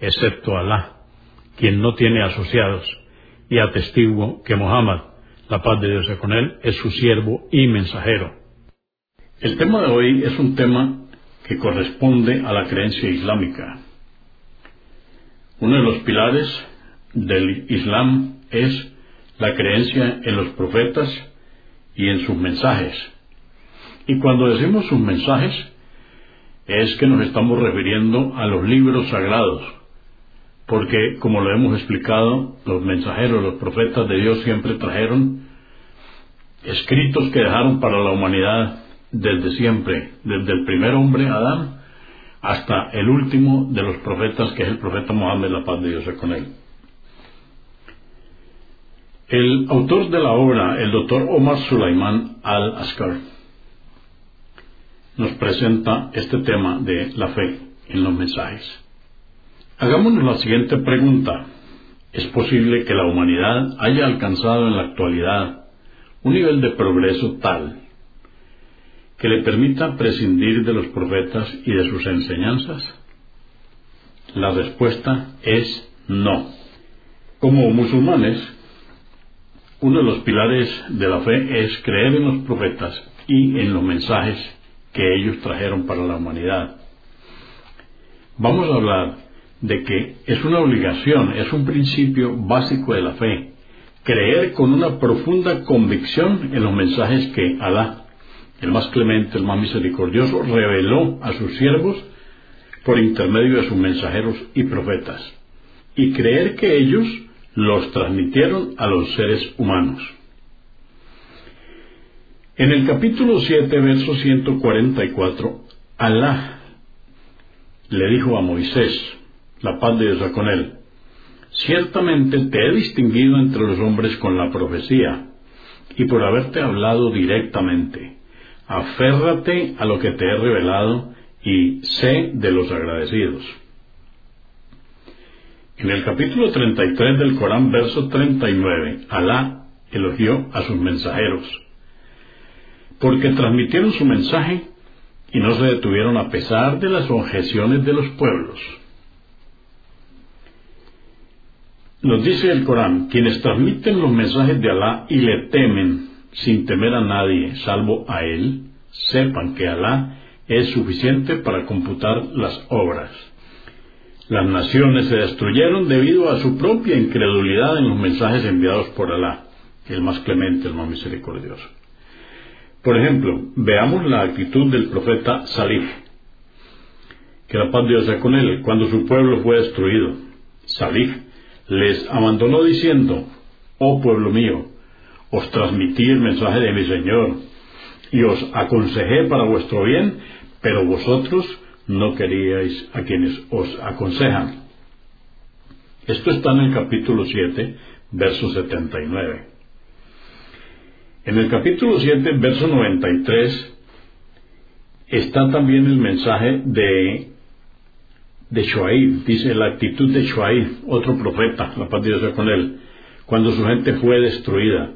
excepto Alá, quien no tiene asociados, y atestiguo que Muhammad, la paz de Dios con él, es su siervo y mensajero. El tema de hoy es un tema que corresponde a la creencia islámica. Uno de los pilares del Islam es la creencia en los profetas y en sus mensajes. Y cuando decimos sus mensajes, es que nos estamos refiriendo a los libros sagrados, porque como lo hemos explicado, los mensajeros, los profetas de Dios siempre trajeron escritos que dejaron para la humanidad desde siempre, desde el primer hombre, Adán, hasta el último de los profetas, que es el profeta Mohammed, la paz de Dios con él. El autor de la obra, el doctor Omar Sulaiman al-Askar, nos presenta este tema de la fe en los mensajes. Hagámonos la siguiente pregunta. ¿Es posible que la humanidad haya alcanzado en la actualidad un nivel de progreso tal que le permita prescindir de los profetas y de sus enseñanzas? La respuesta es no. Como musulmanes, uno de los pilares de la fe es creer en los profetas y en los mensajes que ellos trajeron para la humanidad. Vamos a hablar de que es una obligación, es un principio básico de la fe, creer con una profunda convicción en los mensajes que Alá, el más clemente, el más misericordioso, reveló a sus siervos por intermedio de sus mensajeros y profetas, y creer que ellos los transmitieron a los seres humanos. En el capítulo 7, verso 144, Alá le dijo a Moisés, la paz de Dios con él, ciertamente te he distinguido entre los hombres con la profecía y por haberte hablado directamente. Aférrate a lo que te he revelado y sé de los agradecidos. En el capítulo 33 del Corán, verso 39, Alá elogió a sus mensajeros porque transmitieron su mensaje y no se detuvieron a pesar de las objeciones de los pueblos. Nos dice el Corán, quienes transmiten los mensajes de Alá y le temen sin temer a nadie salvo a Él, sepan que Alá es suficiente para computar las obras. Las naciones se destruyeron debido a su propia incredulidad en los mensajes enviados por Alá, el más clemente, el más misericordioso. Por ejemplo, veamos la actitud del profeta Salih, que la paz de Dios sea con él, cuando su pueblo fue destruido. Salih les abandonó diciendo, oh pueblo mío, os transmití el mensaje de mi Señor y os aconsejé para vuestro bien, pero vosotros no queríais a quienes os aconsejan. Esto está en el capítulo 7, verso 79. En el capítulo 7, verso 93, está también el mensaje de, de Shuaib, dice la actitud de Shuaib, otro profeta, la paz de Dios con él, cuando su gente fue destruida.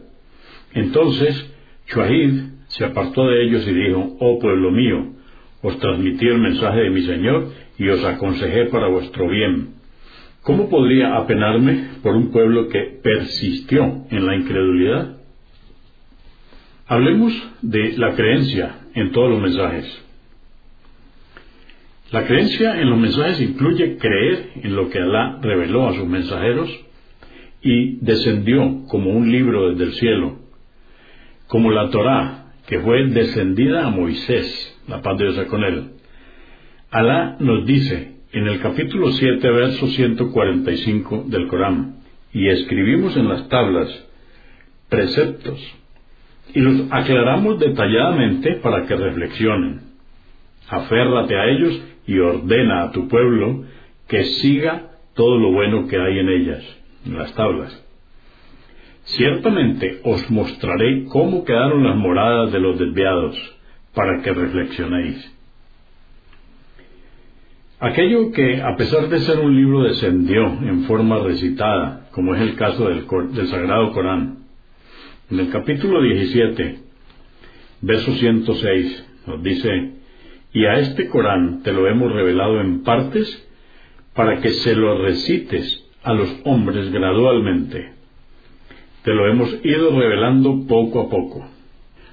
Entonces, Shuaib se apartó de ellos y dijo, oh pueblo mío, os transmití el mensaje de mi Señor y os aconsejé para vuestro bien. ¿Cómo podría apenarme por un pueblo que persistió en la incredulidad? Hablemos de la creencia en todos los mensajes. La creencia en los mensajes incluye creer en lo que Alá reveló a sus mensajeros y descendió como un libro desde el cielo, como la Torá, que fue descendida a Moisés, la paz de Dios con él. Alá nos dice en el capítulo 7, verso 145 del Corán, y escribimos en las tablas preceptos y los aclaramos detalladamente para que reflexionen. Aférrate a ellos y ordena a tu pueblo que siga todo lo bueno que hay en ellas, en las tablas. Ciertamente os mostraré cómo quedaron las moradas de los desviados, para que reflexionéis. Aquello que, a pesar de ser un libro, descendió en forma recitada, como es el caso del, del Sagrado Corán. En el capítulo 17, verso 106, nos dice, y a este Corán te lo hemos revelado en partes para que se lo recites a los hombres gradualmente. Te lo hemos ido revelando poco a poco.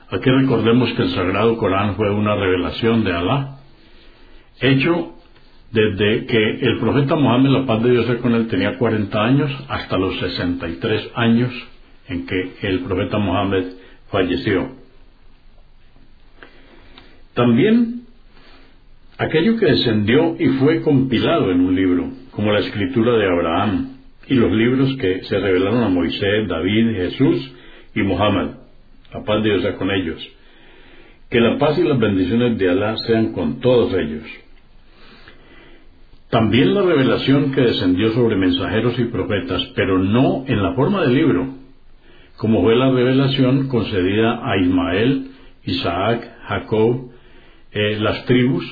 Aquí recordemos que el Sagrado Corán fue una revelación de Alá, hecho desde que el profeta Mohammed, la paz de Dios con él, tenía 40 años hasta los 63 años en que el profeta Mohammed falleció. También aquello que descendió y fue compilado en un libro, como la escritura de Abraham y los libros que se revelaron a Moisés, David, Jesús y Mohammed. La paz de Dios sea con ellos. Que la paz y las bendiciones de Alá sean con todos ellos. También la revelación que descendió sobre mensajeros y profetas, pero no en la forma de libro, como fue la revelación concedida a Ismael, Isaac, Jacob, eh, las tribus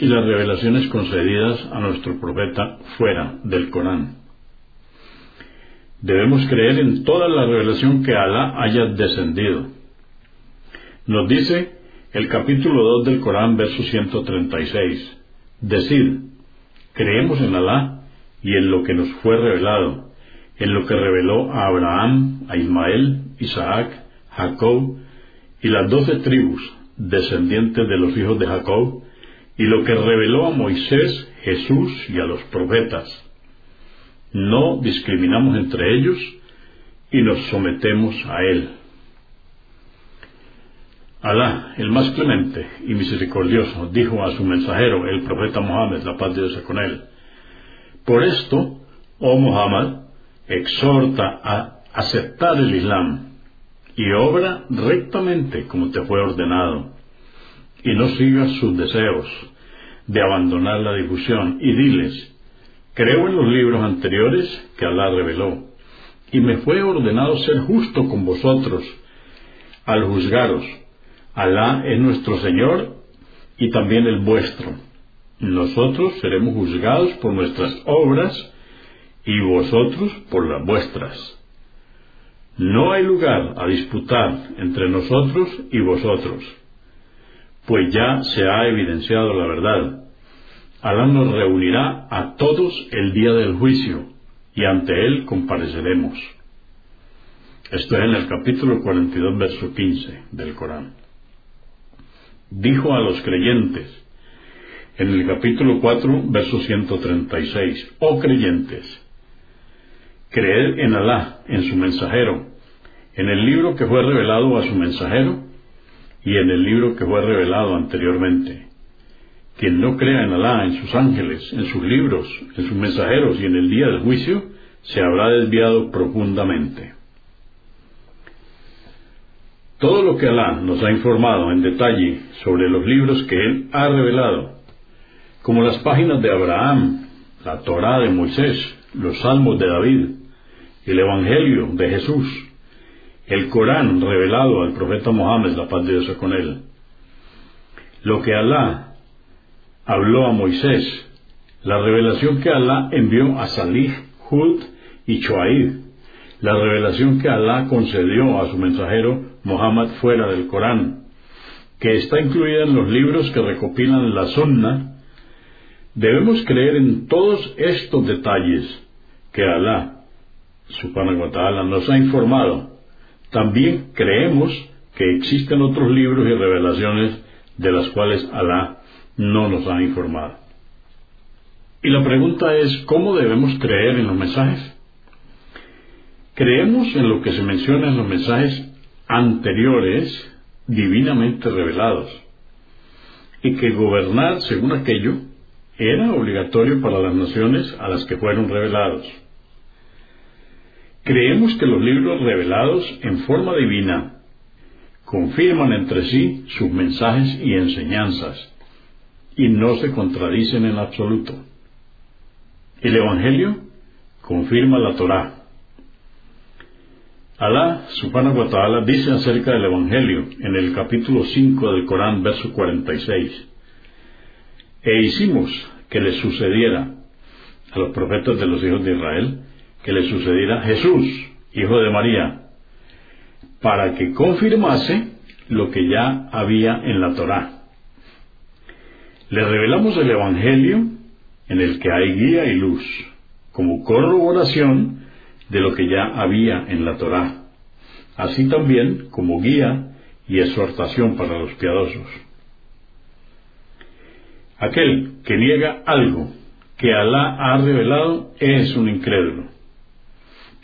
y las revelaciones concedidas a nuestro profeta fuera del Corán. Debemos creer en toda la revelación que Alá haya descendido. Nos dice el capítulo 2 del Corán, verso 136. Decir, Creemos en Alá y en lo que nos fue revelado, en lo que reveló a Abraham, a Ismael, Isaac, Jacob y las doce tribus descendientes de los hijos de Jacob, y lo que reveló a Moisés, Jesús y a los profetas. No discriminamos entre ellos y nos sometemos a Él. Alá, el más clemente y misericordioso, dijo a su mensajero, el profeta Mohammed, la paz de Dios con él, Por esto, oh Muhammad, exhorta a aceptar el Islam y obra rectamente como te fue ordenado, y no sigas sus deseos de abandonar la difusión, y diles, creo en los libros anteriores que Alá reveló, y me fue ordenado ser justo con vosotros al juzgaros, Alá es nuestro Señor y también el vuestro. Nosotros seremos juzgados por nuestras obras y vosotros por las vuestras. No hay lugar a disputar entre nosotros y vosotros, pues ya se ha evidenciado la verdad. Alá nos reunirá a todos el día del juicio y ante él compareceremos. Esto es en el capítulo 42, verso 15 del Corán dijo a los creyentes en el capítulo 4, verso 136, oh creyentes, creed en Alá, en su mensajero, en el libro que fue revelado a su mensajero y en el libro que fue revelado anteriormente. Quien no crea en Alá, en sus ángeles, en sus libros, en sus mensajeros y en el día del juicio, se habrá desviado profundamente. Todo lo que Alá nos ha informado en detalle sobre los libros que Él ha revelado, como las páginas de Abraham, la Torá de Moisés, los Salmos de David, el Evangelio de Jesús, el Corán revelado al profeta Mohammed, la paz de Dios con él, lo que Alá habló a Moisés, la revelación que Alá envió a Salih, Hud y Chuaid, la revelación que Alá concedió a su mensajero Muhammad fuera del Corán, que está incluida en los libros que recopilan la Sunna, debemos creer en todos estos detalles que Alá, subhanahu wa ta'ala, nos ha informado. También creemos que existen otros libros y revelaciones de las cuales Alá no nos ha informado. Y la pregunta es, ¿cómo debemos creer en los mensajes? Creemos en lo que se menciona en los mensajes anteriores divinamente revelados, y que gobernar según aquello era obligatorio para las naciones a las que fueron revelados. Creemos que los libros revelados en forma divina confirman entre sí sus mensajes y enseñanzas, y no se contradicen en absoluto. El Evangelio confirma la Torá. Alá, subhanahu wa ta'ala, dice acerca del Evangelio en el capítulo 5 del Corán, verso 46. E hicimos que le sucediera a los profetas de los hijos de Israel, que le sucediera Jesús, hijo de María, para que confirmase lo que ya había en la Torá. Le revelamos el Evangelio en el que hay guía y luz, como corroboración de lo que ya había en la Torá, así también como guía y exhortación para los piadosos. Aquel que niega algo que Alá ha revelado es un incrédulo.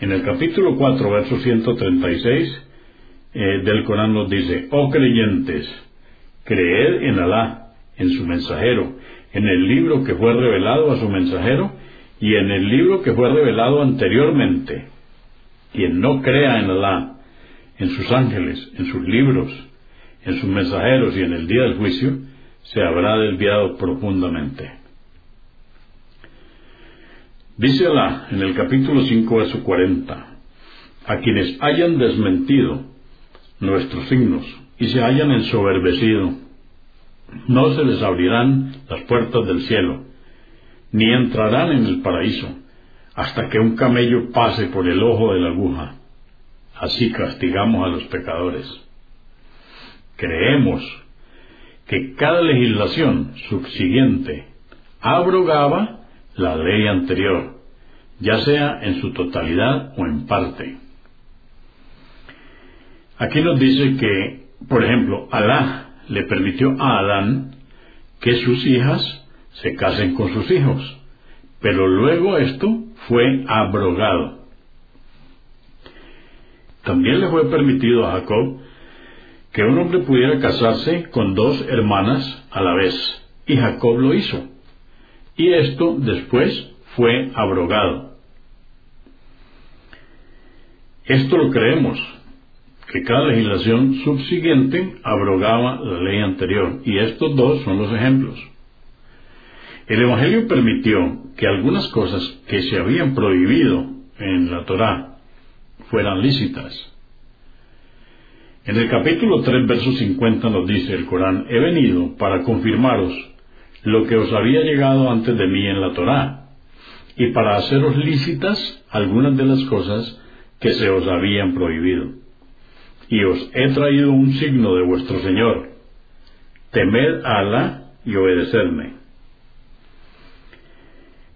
En el capítulo 4, verso 136 eh, del Corán nos dice, oh creyentes, creed en Alá, en su mensajero, en el libro que fue revelado a su mensajero y en el libro que fue revelado anteriormente. Quien no crea en Alá, en sus ángeles, en sus libros, en sus mensajeros y en el día del juicio, se habrá desviado profundamente. Dice Alá en el capítulo 5, verso 40, a quienes hayan desmentido nuestros signos y se hayan ensoberbecido, no se les abrirán las puertas del cielo, ni entrarán en el paraíso, hasta que un camello pase por el ojo de la aguja. Así castigamos a los pecadores. Creemos que cada legislación subsiguiente abrogaba la ley anterior, ya sea en su totalidad o en parte. Aquí nos dice que, por ejemplo, Alá le permitió a Adán que sus hijas se casen con sus hijos, pero luego esto fue abrogado. También le fue permitido a Jacob que un hombre pudiera casarse con dos hermanas a la vez, y Jacob lo hizo. Y esto después fue abrogado. Esto lo creemos, que cada legislación subsiguiente abrogaba la ley anterior, y estos dos son los ejemplos. El Evangelio permitió que algunas cosas que se habían prohibido en la Torá fueran lícitas. En el capítulo 3, verso 50 nos dice el Corán, he venido para confirmaros lo que os había llegado antes de mí en la Torá, y para haceros lícitas algunas de las cosas que se os habían prohibido. Y os he traído un signo de vuestro Señor. Temed a Alá y obedecedme.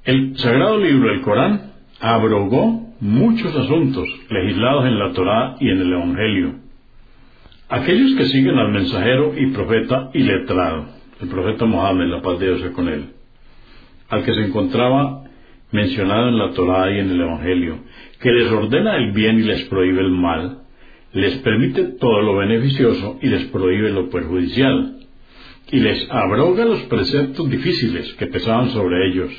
El sagrado libro del Corán abrogó muchos asuntos legislados en la Torá y en el Evangelio Aquellos que siguen al mensajero y profeta y letrado, el profeta Mohammed, la paz de Dios es con él, al que se encontraba mencionado en la Torá y en el Evangelio, que les ordena el bien y les prohíbe el mal, les permite todo lo beneficioso y les prohíbe lo perjudicial, y les abroga los preceptos difíciles que pesaban sobre ellos,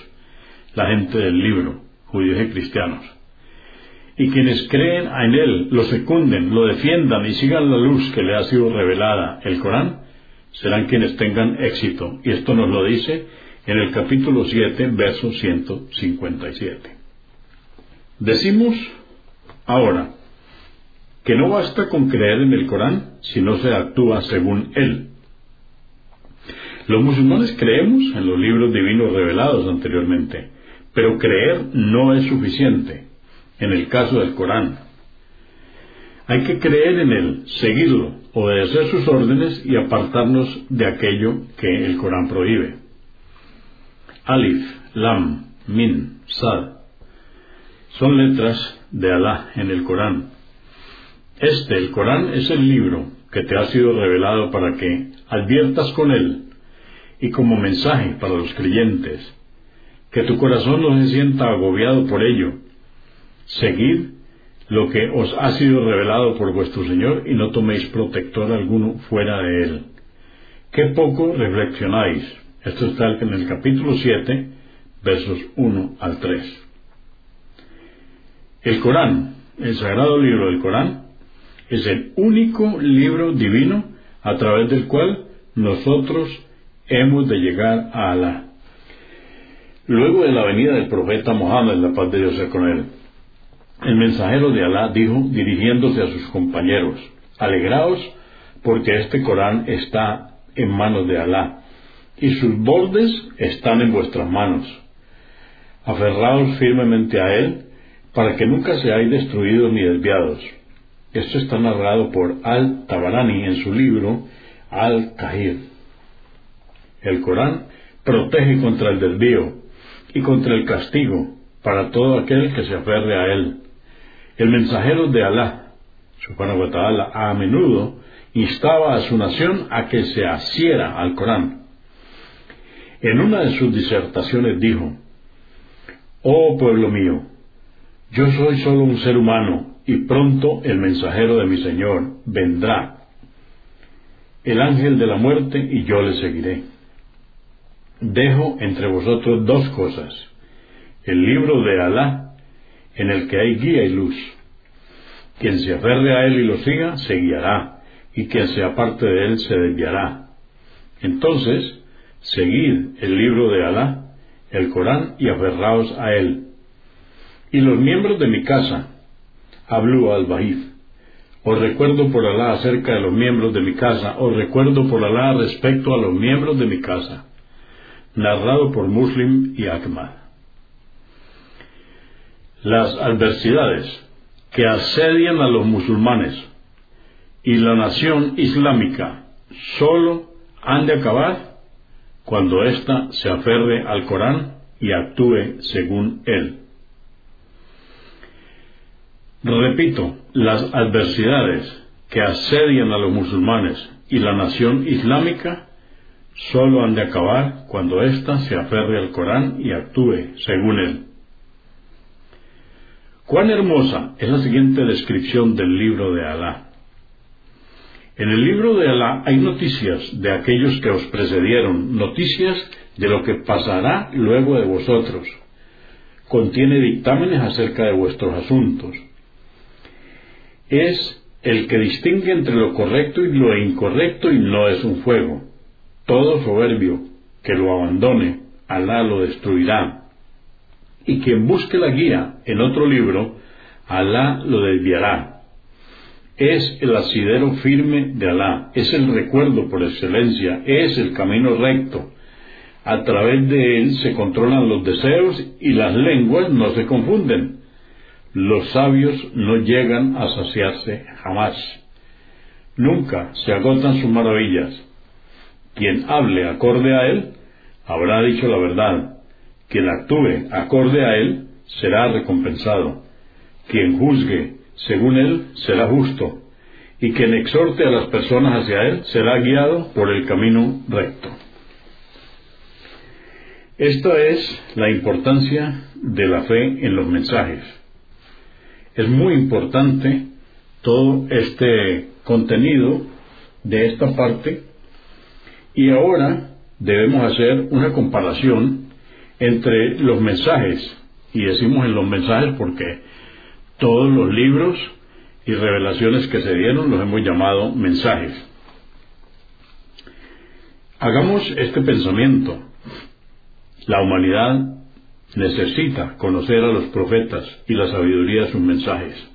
la gente del libro, judíos y cristianos y quienes creen en Él, lo secunden, lo defiendan y sigan la luz que le ha sido revelada, el Corán, serán quienes tengan éxito. Y esto nos lo dice en el capítulo 7, verso 157. Decimos ahora que no basta con creer en el Corán si no se actúa según él. Los musulmanes creemos en los libros divinos revelados anteriormente, pero creer no es suficiente en el caso del Corán. Hay que creer en él, seguirlo, obedecer sus órdenes y apartarnos de aquello que el Corán prohíbe. Alif, Lam, Min, Sad. Son letras de Alá en el Corán. Este, el Corán, es el libro que te ha sido revelado para que adviertas con él y como mensaje para los creyentes que tu corazón no se sienta agobiado por ello. Seguid lo que os ha sido revelado por vuestro Señor y no toméis protector alguno fuera de él. Qué poco reflexionáis. Esto está en el capítulo 7, versos 1 al 3. El Corán, el sagrado libro del Corán, es el único libro divino a través del cual nosotros hemos de llegar a Alá. Luego de la venida del profeta Mohammed, la paz de Dios con él, el mensajero de Alá dijo, dirigiéndose a sus compañeros, alegraos porque este Corán está en manos de Alá y sus bordes están en vuestras manos. Aferraos firmemente a él para que nunca seáis destruidos ni desviados. Esto está narrado por Al-Tabarani en su libro Al-Kahir. El Corán protege contra el desvío y contra el castigo para todo aquel que se aferre a él. El mensajero de Alá, subhanahu wa ta'ala, a menudo instaba a su nación a que se asiera al Corán. En una de sus disertaciones dijo, Oh pueblo mío, yo soy solo un ser humano y pronto el mensajero de mi Señor vendrá, el ángel de la muerte y yo le seguiré. Dejo entre vosotros dos cosas, el libro de Alá, en el que hay guía y luz. Quien se aferre a él y lo siga, se guiará, y quien se aparte de él se desviará. Entonces, seguid el libro de Alá, el Corán, y aferraos a él y los miembros de mi casa, habló al Bahif. Os recuerdo por Alá acerca de los miembros de mi casa, os recuerdo por Alá respecto a los miembros de mi casa. Narrado por Muslim y Ahmad. Las adversidades que asedian a los musulmanes y la nación islámica solo han de acabar cuando ésta se aferre al Corán y actúe según él. Repito, las adversidades que asedian a los musulmanes y la nación islámica solo han de acabar cuando ésta se aferre al Corán y actúe según él. Cuán hermosa es la siguiente descripción del libro de Alá. En el libro de Alá hay noticias de aquellos que os precedieron, noticias de lo que pasará luego de vosotros. Contiene dictámenes acerca de vuestros asuntos es el que distingue entre lo correcto y lo incorrecto y no es un fuego. Todo soberbio que lo abandone, Alá lo destruirá. Y quien busque la guía en otro libro, Alá lo desviará. Es el asidero firme de Alá, es el recuerdo por excelencia, es el camino recto. A través de él se controlan los deseos y las lenguas no se confunden. Los sabios no llegan a saciarse jamás. Nunca se agotan sus maravillas. Quien hable acorde a él, habrá dicho la verdad. Quien actúe acorde a él, será recompensado. Quien juzgue según él, será justo. Y quien exhorte a las personas hacia él, será guiado por el camino recto. Esta es la importancia de la fe en los mensajes. Es muy importante todo este contenido de esta parte y ahora debemos hacer una comparación entre los mensajes y decimos en los mensajes porque todos los libros y revelaciones que se dieron los hemos llamado mensajes. Hagamos este pensamiento. La humanidad necesita conocer a los profetas y la sabiduría de sus mensajes.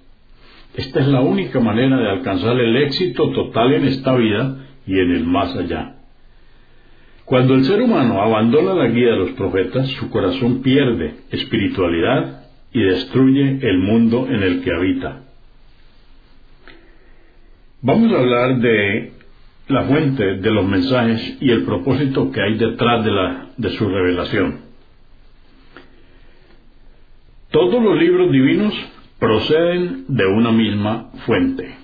Esta es la única manera de alcanzar el éxito total en esta vida y en el más allá. Cuando el ser humano abandona la guía de los profetas, su corazón pierde espiritualidad y destruye el mundo en el que habita. Vamos a hablar de la fuente de los mensajes y el propósito que hay detrás de, la, de su revelación. Todos los libros divinos proceden de una misma fuente.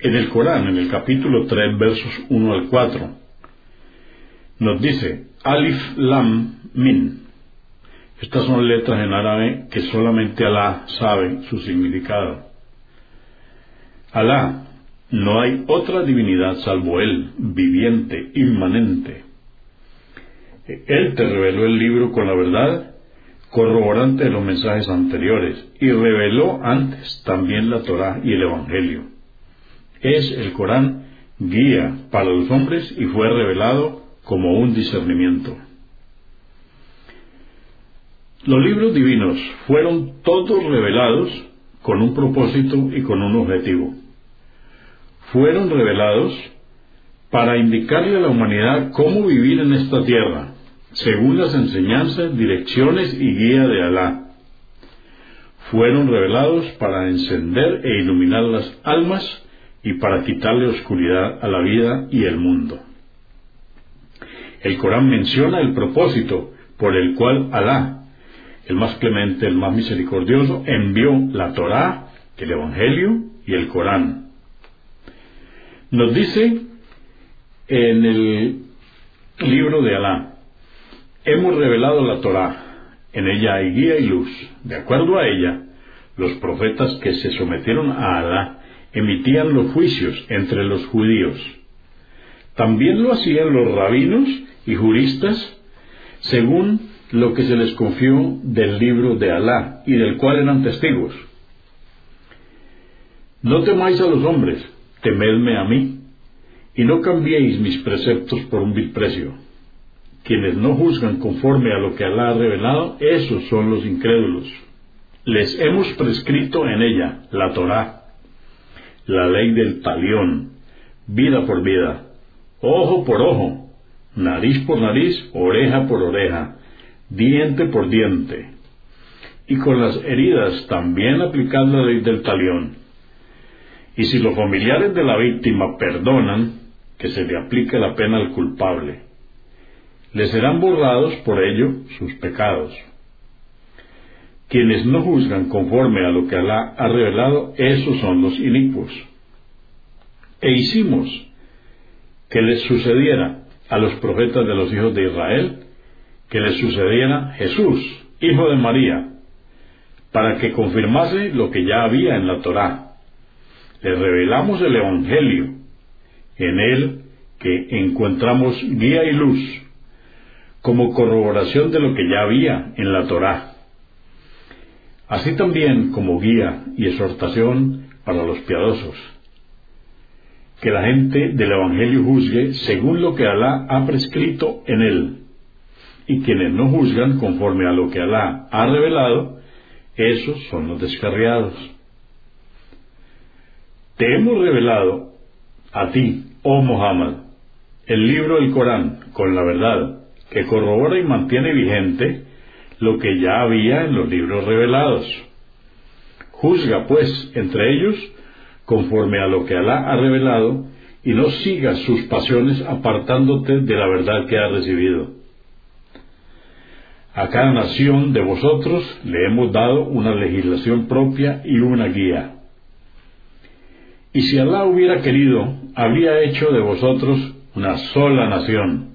En el Corán, en el capítulo 3, versos 1 al 4, nos dice Alif Lam Min. Estas son letras en árabe que solamente Alá sabe su significado. Alá, no hay otra divinidad salvo Él, viviente, inmanente. Él te reveló el libro con la verdad, corroborante de los mensajes anteriores, y reveló antes también la Torá y el Evangelio. Es el Corán guía para los hombres y fue revelado como un discernimiento. Los libros divinos fueron todos revelados con un propósito y con un objetivo. Fueron revelados para indicarle a la humanidad cómo vivir en esta tierra, según las enseñanzas, direcciones y guía de Alá. Fueron revelados para encender e iluminar las almas y para quitarle oscuridad a la vida y el mundo. El Corán menciona el propósito por el cual Alá el más clemente, el más misericordioso, envió la Torá, el Evangelio y el Corán. Nos dice en el libro de Alá, hemos revelado la Torá, en ella hay guía y luz. De acuerdo a ella, los profetas que se sometieron a Alá emitían los juicios entre los judíos. También lo hacían los rabinos y juristas según lo que se les confió del libro de Alá y del cual eran testigos. No temáis a los hombres, temedme a mí, y no cambiéis mis preceptos por un vil precio. Quienes no juzgan conforme a lo que Alá ha revelado, esos son los incrédulos. Les hemos prescrito en ella la Torá, la ley del talión, vida por vida, ojo por ojo, nariz por nariz, oreja por oreja, diente por diente, y con las heridas también aplicar la ley del talión. Y si los familiares de la víctima perdonan, que se le aplique la pena al culpable. Le serán borrados por ello sus pecados. Quienes no juzgan conforme a lo que Alá ha revelado, esos son los inicuos. E hicimos que les sucediera a los profetas de los hijos de Israel que le sucediera Jesús, hijo de María, para que confirmase lo que ya había en la Torá. Le revelamos el Evangelio, en él que encontramos guía y luz, como corroboración de lo que ya había en la Torá. Así también como guía y exhortación para los piadosos. Que la gente del Evangelio juzgue según lo que Alá ha prescrito en él y quienes no juzgan conforme a lo que Alá ha revelado, esos son los descarriados. Te hemos revelado a ti, oh Muhammad, el libro del Corán con la verdad, que corrobora y mantiene vigente lo que ya había en los libros revelados. Juzga, pues, entre ellos conforme a lo que Alá ha revelado, y no sigas sus pasiones apartándote de la verdad que has recibido. A cada nación de vosotros le hemos dado una legislación propia y una guía. Y si Alá hubiera querido, habría hecho de vosotros una sola nación.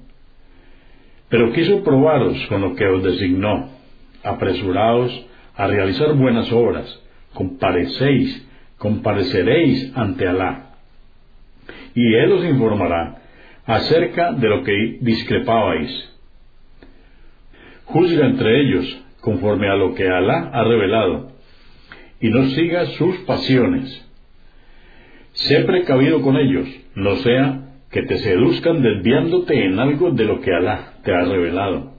Pero quiso probaros con lo que os designó. Apresuraos a realizar buenas obras. Comparecéis, compareceréis ante Alá. Y Él os informará acerca de lo que discrepabais Juzga entre ellos conforme a lo que Alá ha revelado, y no siga sus pasiones. Sé precavido con ellos, no sea que te seduzcan desviándote en algo de lo que Alá te ha revelado.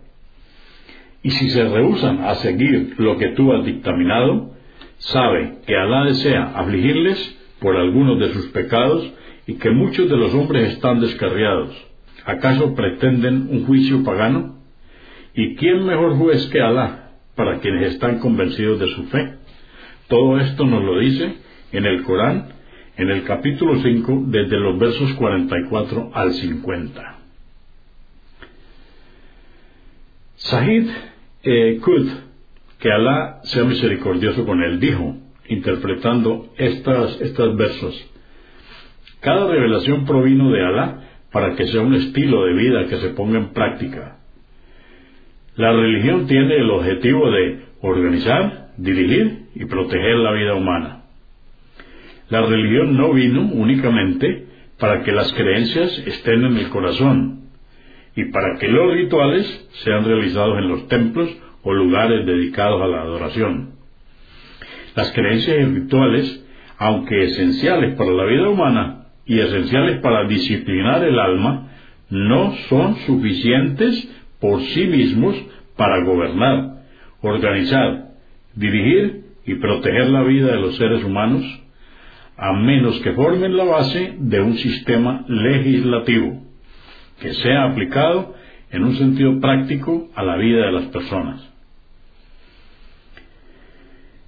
Y si se rehusan a seguir lo que tú has dictaminado, sabe que Alá desea afligirles por algunos de sus pecados y que muchos de los hombres están descarriados. ¿Acaso pretenden un juicio pagano? ¿Y quién mejor juez que Alá para quienes están convencidos de su fe? Todo esto nos lo dice en el Corán, en el capítulo 5, desde los versos 44 al 50. Sahid eh, que Alá sea misericordioso con él, dijo, interpretando estas, estos versos, cada revelación provino de Alá para que sea un estilo de vida que se ponga en práctica La religión tiene el objetivo de organizar, dirigir y proteger la vida humana. La religión no vino únicamente para que las creencias estén en el corazón y para que los rituales sean realizados en los templos o lugares dedicados a la adoración. Las creencias y rituales, aunque esenciales para la vida humana y esenciales para disciplinar el alma, no son suficientes por sí mismos para gobernar, organizar, dirigir y proteger la vida de los seres humanos, a menos que formen la base de un sistema legislativo que sea aplicado en un sentido práctico a la vida de las personas.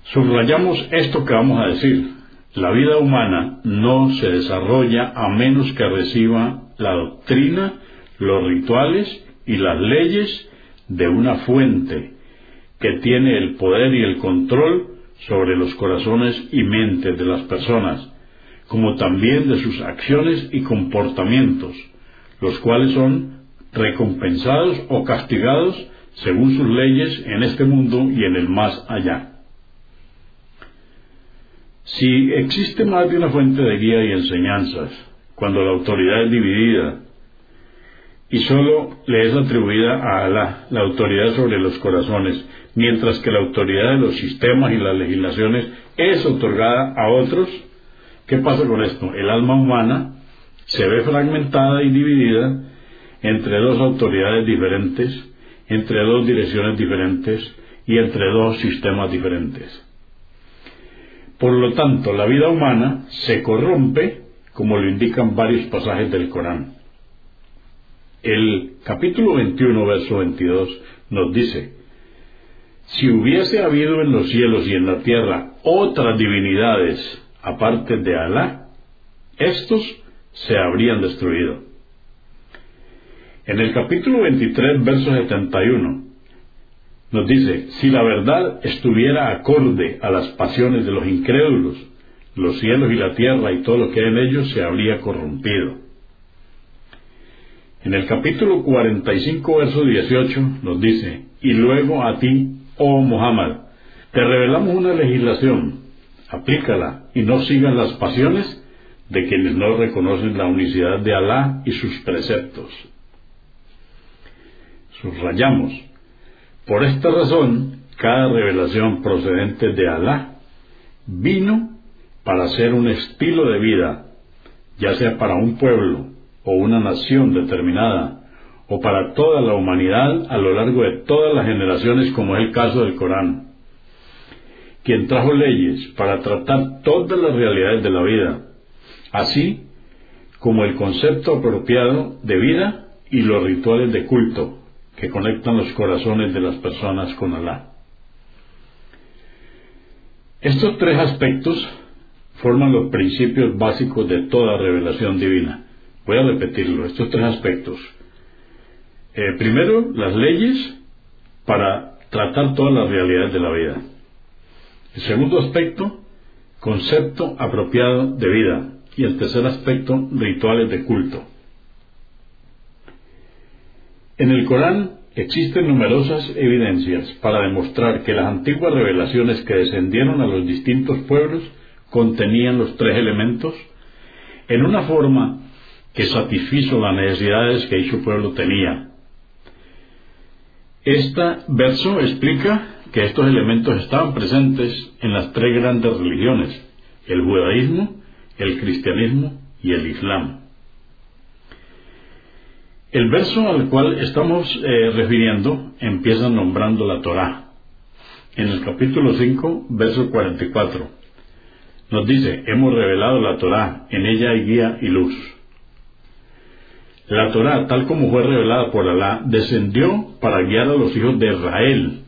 Subrayamos esto que vamos a decir. La vida humana no se desarrolla a menos que reciba la doctrina, los rituales y las leyes de una fuente que tiene el poder y el control sobre los corazones y mentes de las personas, como también de sus acciones y comportamientos, los cuales son recompensados o castigados según sus leyes en este mundo y en el más allá. Si existe más de una fuente de guía y enseñanzas, cuando la autoridad es dividida y sólo le es atribuida a Alá la autoridad sobre los corazones, mientras que la autoridad de los sistemas y las legislaciones es otorgada a otros, ¿qué pasa con esto? El alma humana se ve fragmentada y dividida entre dos autoridades diferentes, entre dos direcciones diferentes y entre dos sistemas diferentes. Por lo tanto, la vida humana se corrompe, como lo indican varios pasajes del Corán. El capítulo 21, verso 22 nos dice, si hubiese habido en los cielos y en la tierra otras divinidades aparte de Alá, estos se habrían destruido. En el capítulo 23, verso 71, nos dice, si la verdad estuviera acorde a las pasiones de los incrédulos, los cielos y la tierra y todo lo que hay en ellos se habría corrompido. En el capítulo 45, verso 18, nos dice, y luego a ti, oh Muhammad, te revelamos una legislación, aplícala y no sigas las pasiones de quienes no reconocen la unicidad de Alá y sus preceptos. Subrayamos, por esta razón, cada revelación procedente de Alá vino para ser un estilo de vida, ya sea para un pueblo o una nación determinada, o para toda la humanidad a lo largo de todas las generaciones, como es el caso del Corán, quien trajo leyes para tratar todas las realidades de la vida, así como el concepto apropiado de vida y los rituales de culto, que conectan los corazones de las personas con Alá. Estos tres aspectos forman los principios básicos de toda revelación divina. Voy a repetirlo, estos tres aspectos. Eh, primero, las leyes para tratar todas las realidades de la vida. El segundo aspecto, concepto apropiado de vida. Y el tercer aspecto, rituales de culto. En el Corán existen numerosas evidencias para demostrar que las antiguas revelaciones que descendieron a los distintos pueblos contenían los tres elementos en una forma que satisfizo las necesidades que su pueblo tenía. Este verso explica que estos elementos estaban presentes en las tres grandes religiones, el judaísmo, el cristianismo y el islam. El verso al cual estamos eh, refiriendo empieza nombrando la Torá. En el capítulo 5, verso 44, nos dice, hemos revelado la Torá, en ella hay guía y luz. La Torá, tal como fue revelada por Alá, descendió para guiar a los hijos de Israel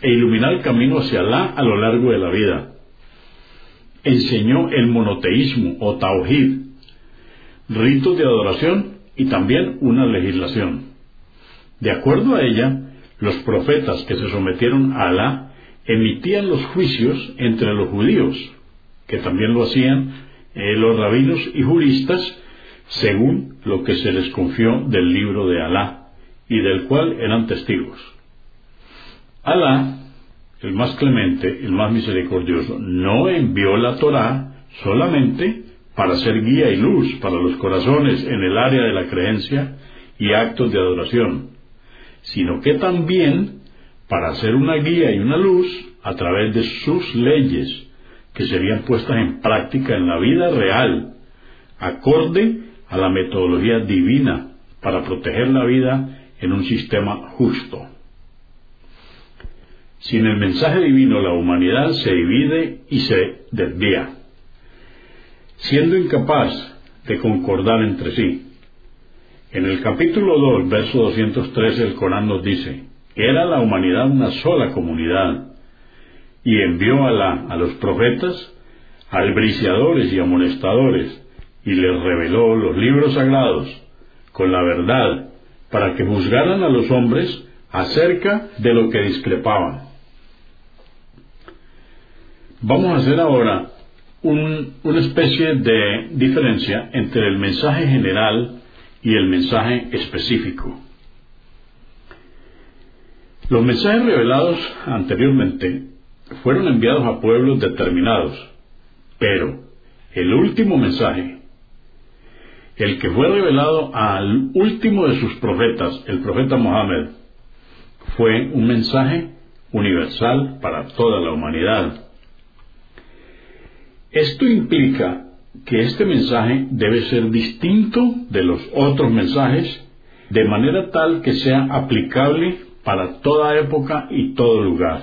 e iluminar el camino hacia Alá a lo largo de la vida. Enseñó el monoteísmo o tauhid, ritos de adoración y también una legislación. De acuerdo a ella, los profetas que se sometieron a Alá emitían los juicios entre los judíos, que también lo hacían eh, los rabinos y juristas, según lo que se les confió del libro de Alá, y del cual eran testigos. Alá, el más clemente, el más misericordioso, no envió la Torá solamente para ser guía y luz para los corazones en el área de la creencia y actos de adoración, sino que también para ser una guía y una luz a través de sus leyes, que serían puestas en práctica en la vida real, acorde a la metodología divina para proteger la vida en un sistema justo. Sin el mensaje divino la humanidad se divide y se desvía, siendo incapaz de concordar entre sí. En el capítulo 2, verso 213, el Corán nos dice, era la humanidad una sola comunidad, y envió a, a los profetas, albriciadores y amonestadores, y les reveló los libros sagrados con la verdad, para que juzgaran a los hombres acerca de lo que discrepaban. Vamos a hacer ahora una especie de diferencia entre el mensaje general y el mensaje específico. Los mensajes revelados anteriormente fueron enviados a pueblos determinados, pero el último mensaje, el que fue revelado al último de sus profetas, el profeta Mohammed, fue un mensaje universal para toda la humanidad. Esto implica que este mensaje debe ser distinto de los otros mensajes de manera tal que sea aplicable para toda época y todo lugar.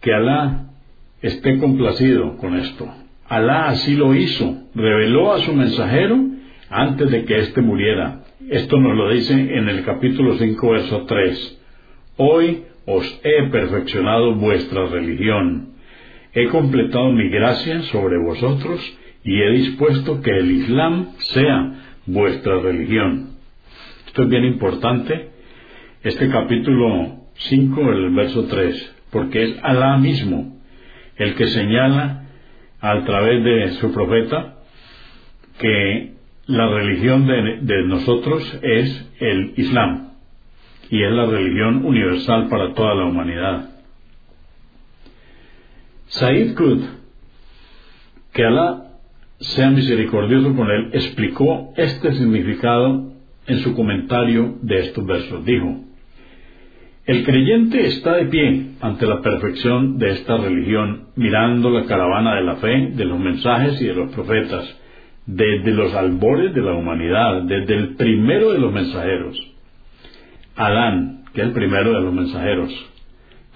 Que Alá esté complacido con esto. Alá así lo hizo, reveló a su mensajero antes de que éste muriera. Esto nos lo dice en el capítulo 5, verso 3. Hoy os he perfeccionado vuestra religión he completado mi gracia sobre vosotros y he dispuesto que el Islam sea vuestra religión. Esto es bien importante, este capítulo 5, el verso 3, porque es Alá mismo el que señala a través de su profeta que la religión de, de nosotros es el Islam y es la religión universal para toda la humanidad. Said Qutb, que Alá sea misericordioso con él, explicó este significado en su comentario de estos versos. Dijo, el creyente está de pie ante la perfección de esta religión, mirando la caravana de la fe, de los mensajes y de los profetas, desde los albores de la humanidad, desde el primero de los mensajeros, Adán, que es el primero de los mensajeros,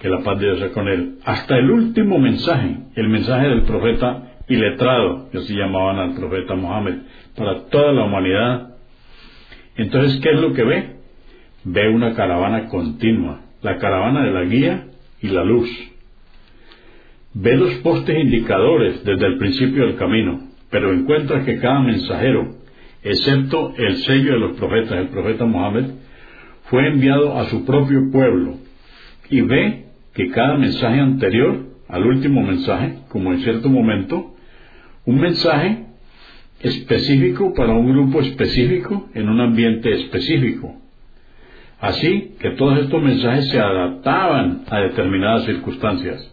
que la paz de Dios sea con él, hasta el último mensaje, el mensaje del profeta iletrado, que así llamaban al profeta Mohammed, para toda la humanidad. Entonces, ¿qué es lo que ve? Ve una caravana continua, la caravana de la guía y la luz. Ve los postes indicadores desde el principio del camino, pero encuentra que cada mensajero, excepto el sello de los profetas, el profeta Mohammed, fue enviado a su propio pueblo y ve que cada mensaje anterior al último mensaje, como en cierto momento, un mensaje específico para un grupo específico en un ambiente específico. Así que todos estos mensajes se adaptaban a determinadas circunstancias.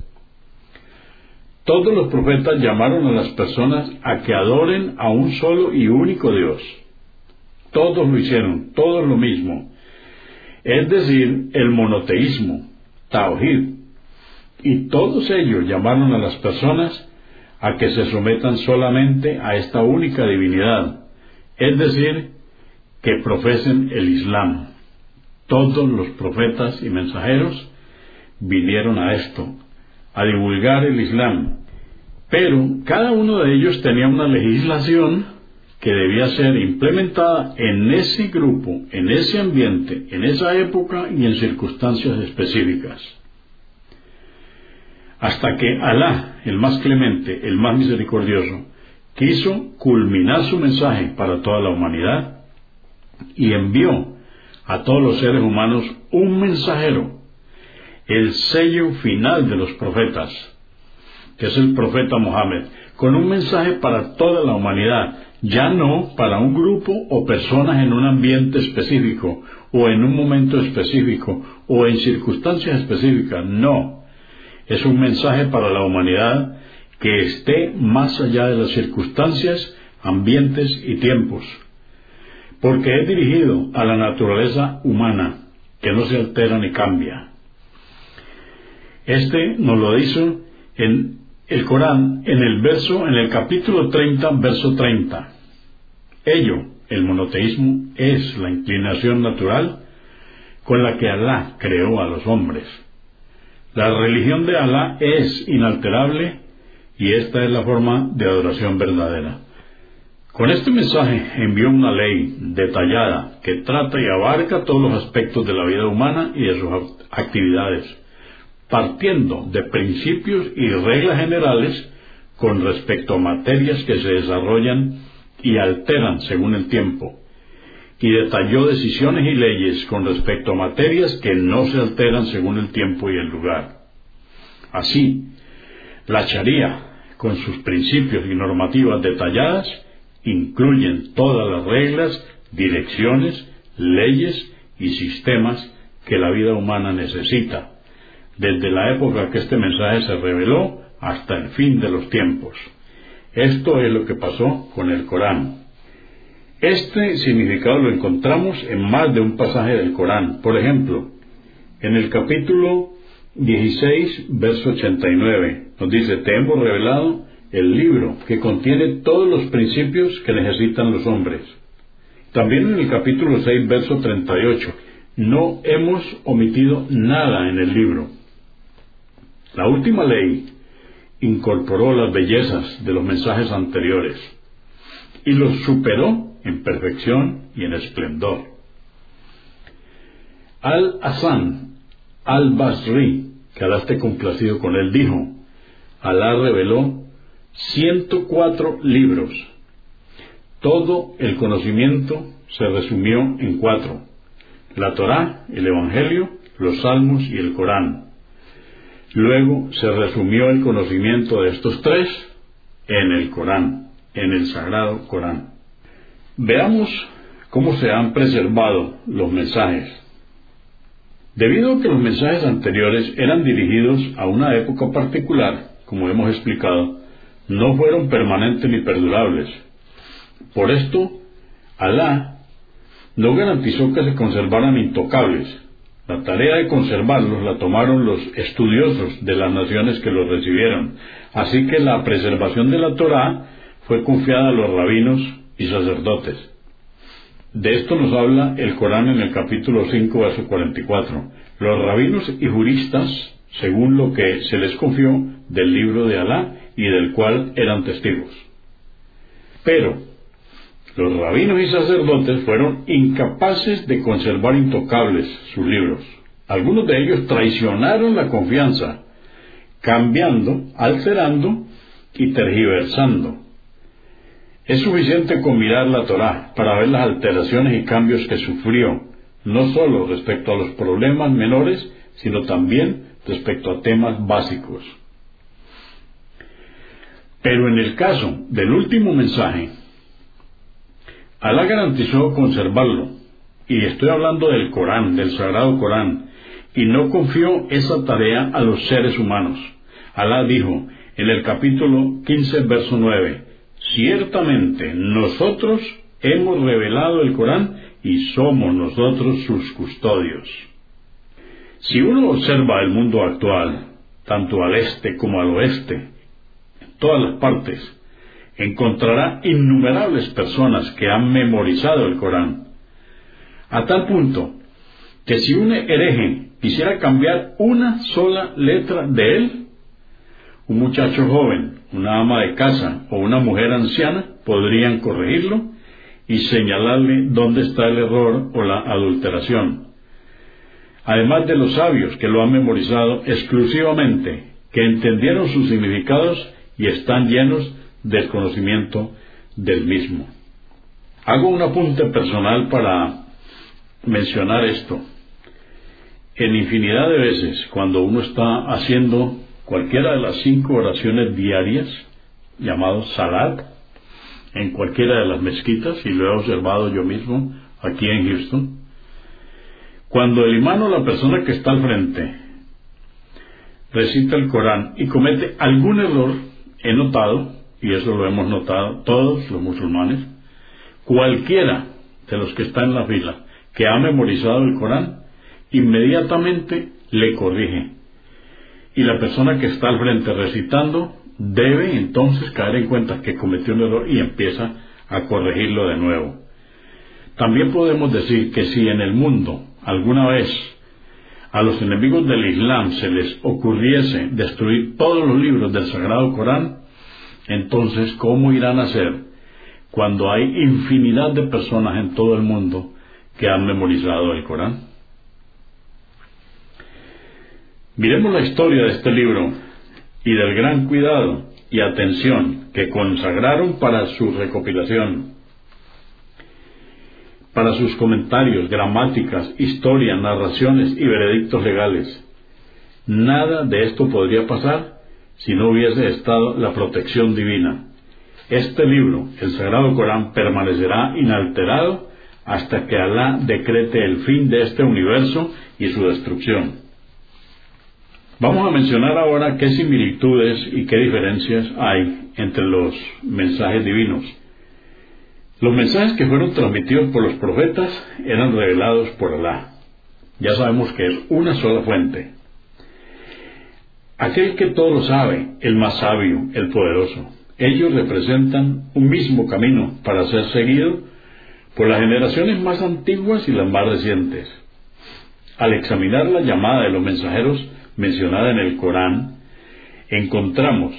Todos los profetas llamaron a las personas a que adoren a un solo y único Dios. Todos lo hicieron, todos lo mismo. Es decir, el monoteísmo, Y todos ellos llamaron a las personas a que se sometan solamente a esta única divinidad, es decir, que profesen el Islam. Todos los profetas y mensajeros vinieron a esto, a divulgar el Islam, pero cada uno de ellos tenía una legislación que debía ser implementada en ese grupo, en ese ambiente, en esa época y en circunstancias específicas. Hasta que Alá, el más clemente, el más misericordioso, quiso culminar su mensaje para toda la humanidad y envió a todos los seres humanos un mensajero, el sello final de los profetas, que es el profeta Mohammed, con un mensaje para toda la humanidad, ya no para un grupo o personas en un ambiente específico o en un momento específico o en circunstancias específicas. No. Es un mensaje para la humanidad que esté más allá de las circunstancias, ambientes y tiempos. Porque es dirigido a la naturaleza humana, que no se altera ni cambia. Este nos lo hizo en el Corán, en el verso, en el capítulo 30, verso 30. Ello, el monoteísmo, es la inclinación natural con la que Alá creó a los hombres. La religión de Alá es inalterable y esta es la forma de adoración verdadera. Con este mensaje envió una ley detallada que trata y abarca todos los aspectos de la vida humana y de sus actividades partiendo de principios y reglas generales con respecto a materias que se desarrollan y alteran según el tiempo, y detalló decisiones y leyes con respecto a materias que no se alteran según el tiempo y el lugar. Así, la Sharia, con sus principios y normativas detalladas, incluyen todas las reglas, direcciones, leyes y sistemas que la vida humana necesita desde la época que este mensaje se reveló hasta el fin de los tiempos. Esto es lo que pasó con el Corán. Este significado lo encontramos en más de un pasaje del Corán. Por ejemplo, en el capítulo 16, verso 89, nos dice, te hemos revelado el libro que contiene todos los principios que necesitan los hombres. También en el capítulo 6, verso 38, no hemos omitido nada en el libro la última ley incorporó las bellezas de los mensajes anteriores y los superó en perfección y en esplendor. Al-Hassan al-Basri, que esté complacido con él, dijo, Alá reveló 104 libros. Todo el conocimiento se resumió en cuatro. La Torá, el Evangelio, los Salmos y el Corán. Luego se resumió el conocimiento de estos tres en el Corán, en el Sagrado Corán. Veamos cómo se han preservado los mensajes. Debido a que los mensajes anteriores eran dirigidos a una época particular, como hemos explicado, no fueron permanentes ni perdurables. Por esto, Alá no garantizó que se conservaran intocables, la tarea de conservarlos la tomaron los estudiosos de las naciones que los recibieron, así que la preservación de la Torá fue confiada a los rabinos y sacerdotes. De esto nos habla el Corán en el capítulo 5, verso 44. Los rabinos y juristas, según lo que se les confió del libro de Alá y del cual eran testigos. Pero los rabinos y sacerdotes fueron incapaces de conservar intocables sus libros. Algunos de ellos traicionaron la confianza, cambiando, alterando y tergiversando. Es suficiente con mirar la Torá para ver las alteraciones y cambios que sufrió, no solo respecto a los problemas menores, sino también respecto a temas básicos. Pero en el caso del último mensaje, Alá garantizó conservarlo, y estoy hablando del Corán, del Sagrado Corán, y no confió esa tarea a los seres humanos. Alá dijo en el capítulo 15, verso 9, ciertamente nosotros hemos revelado el Corán y somos nosotros sus custodios. Si uno observa el mundo actual, tanto al este como al oeste, en todas las partes, encontrará innumerables personas que han memorizado el Corán, a tal punto que si un hereje quisiera cambiar una sola letra de él, un muchacho joven, una ama de casa o una mujer anciana podrían corregirlo y señalarle dónde está el error o la adulteración. Además de los sabios que lo han memorizado exclusivamente, que entendieron sus significados y están llenos del conocimiento del mismo. Hago un apunte personal para mencionar esto. En infinidad de veces, cuando uno está haciendo cualquiera de las cinco oraciones diarias, llamados salat, en cualquiera de las mezquitas, y lo he observado yo mismo aquí en Houston, Cuando el imán o la persona que está al frente recita el Corán y comete algún error, he notado, y eso lo hemos notado todos los musulmanes, cualquiera de los que está en la fila que ha memorizado el Corán, inmediatamente le corrige. Y la persona que está al frente recitando debe entonces caer en cuenta que cometió un error y empieza a corregirlo de nuevo. También podemos decir que si en el mundo alguna vez a los enemigos del Islam se les ocurriese destruir todos los libros del Sagrado Corán, entonces ¿cómo irán a hacer cuando hay infinidad de personas en todo el mundo que han memorizado el Corán? Miremos la historia de este libro y del gran cuidado y atención que consagraron para su recopilación, para sus comentarios, gramáticas, historia, narraciones y veredictos legales. Nada de esto podría pasar si no hubiese estado la protección divina. Este libro, el Sagrado Corán, permanecerá inalterado hasta que Alá decrete el fin de este universo y su destrucción. Vamos a mencionar ahora qué similitudes y qué diferencias hay entre los mensajes divinos. Los mensajes que fueron transmitidos por los profetas eran revelados por Alá. Ya sabemos que es una sola fuente. Aquel que todo lo sabe, el más sabio, el poderoso. Ellos representan un mismo camino para ser seguido por las generaciones más antiguas y las más recientes. Al examinar la llamada de los mensajeros, mencionada en el Corán, encontramos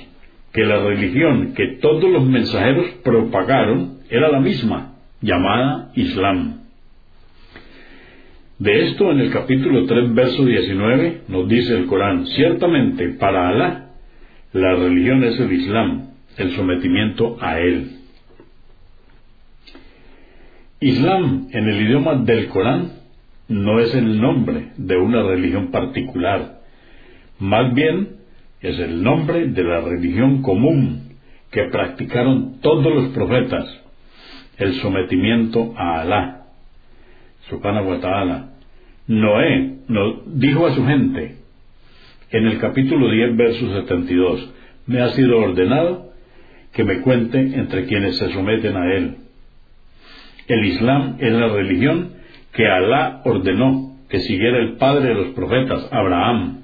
que la religión que todos los mensajeros propagaron era la misma, llamada Islam. De esto en el capítulo 3, verso 19, nos dice el Corán, ciertamente para Alá la religión es el Islam, el sometimiento a él. Islam en el idioma del Corán no es el nombre de una religión particular, más bien, es el nombre de la religión común que practicaron todos los profetas, el sometimiento a Alá. Subhanahu wa ta'ala. Noé dijo a su gente, en el capítulo 10, verso 72, me ha sido ordenado que me cuente entre quienes se someten a él. El Islam es la religión que Alá ordenó que siguiera el padre de los profetas, Abraham,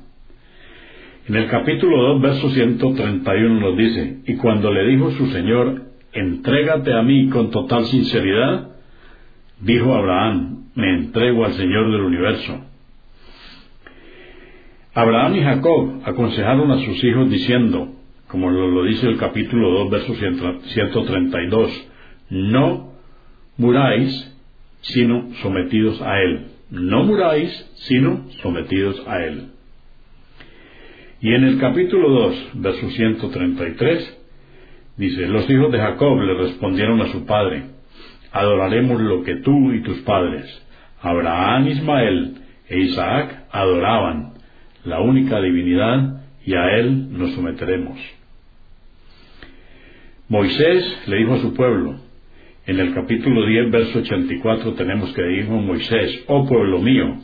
en el capítulo 2, verso 131 nos dice, y cuando le dijo su Señor, entrégate a mí con total sinceridad, dijo Abraham, me entrego al Señor del universo. Abraham y Jacob aconsejaron a sus hijos diciendo, como lo, dice el capítulo 2, verso 132, no muráis sino sometidos a Él. No muráis sino sometidos a Él. Y en el capítulo 2, verso 133, dice, los hijos de Jacob le respondieron a su padre, adoraremos lo que tú y tus padres, Abraham, Ismael e Isaac, adoraban, la única divinidad, y a él nos someteremos. Moisés le dijo a su pueblo, en el capítulo 10, verso 84 tenemos que dijo Moisés, oh pueblo mío,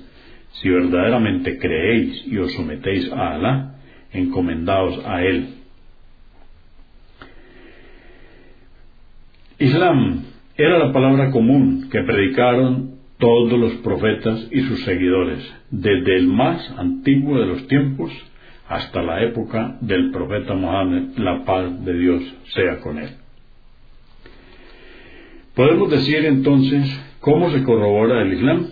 si verdaderamente creéis y os sometéis a Alá, encomendados a Él. Islam era la palabra común que predicaron todos los profetas y sus seguidores, desde el más antiguo de los tiempos hasta la época del profeta Mohammed, la paz de Dios sea con él. Podemos decir entonces cómo se corrobora el Islam.